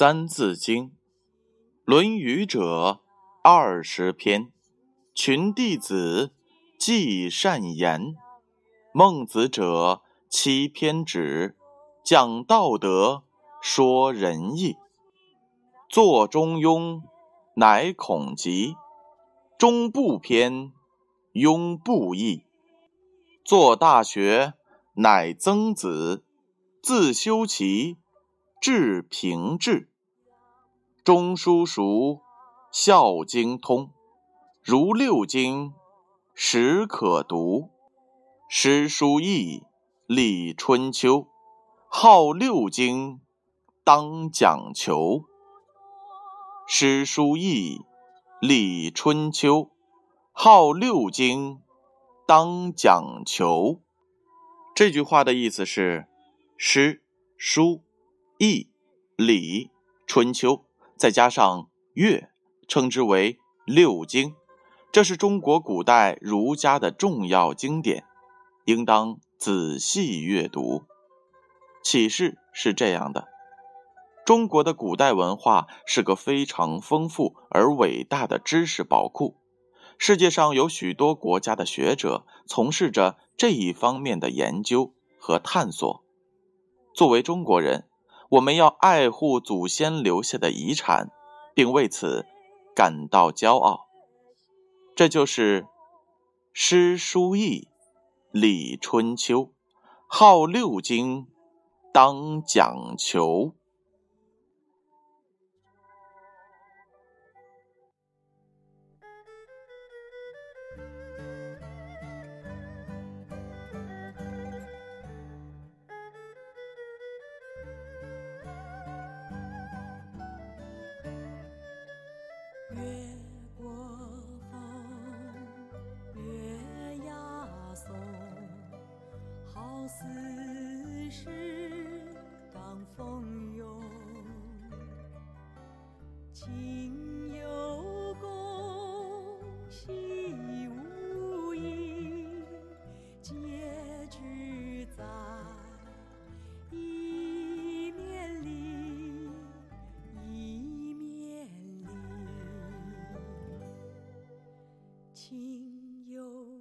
三字经》《论语》者二十篇，群弟子记善言；孟子者七篇止，讲道德，说仁义。作《中庸》，乃孔集；中不偏，庸不义。作《大学》，乃曾子；自修齐。至平治，中书熟，孝经通，如六经，始可读。诗书易，礼春秋，号六经，当讲求。诗书易，礼春秋，号六经，当讲求。这句话的意思是：诗书。易、礼、春秋，再加上乐，称之为六经。这是中国古代儒家的重要经典，应当仔细阅读。启示是这样的：中国的古代文化是个非常丰富而伟大的知识宝库，世界上有许多国家的学者从事着这一方面的研究和探索。作为中国人，我们要爱护祖先留下的遗产，并为此感到骄傲。这就是诗书易礼春秋，号六经，当讲求。是当风涌情有共心无疑结局在一面里一面里。情有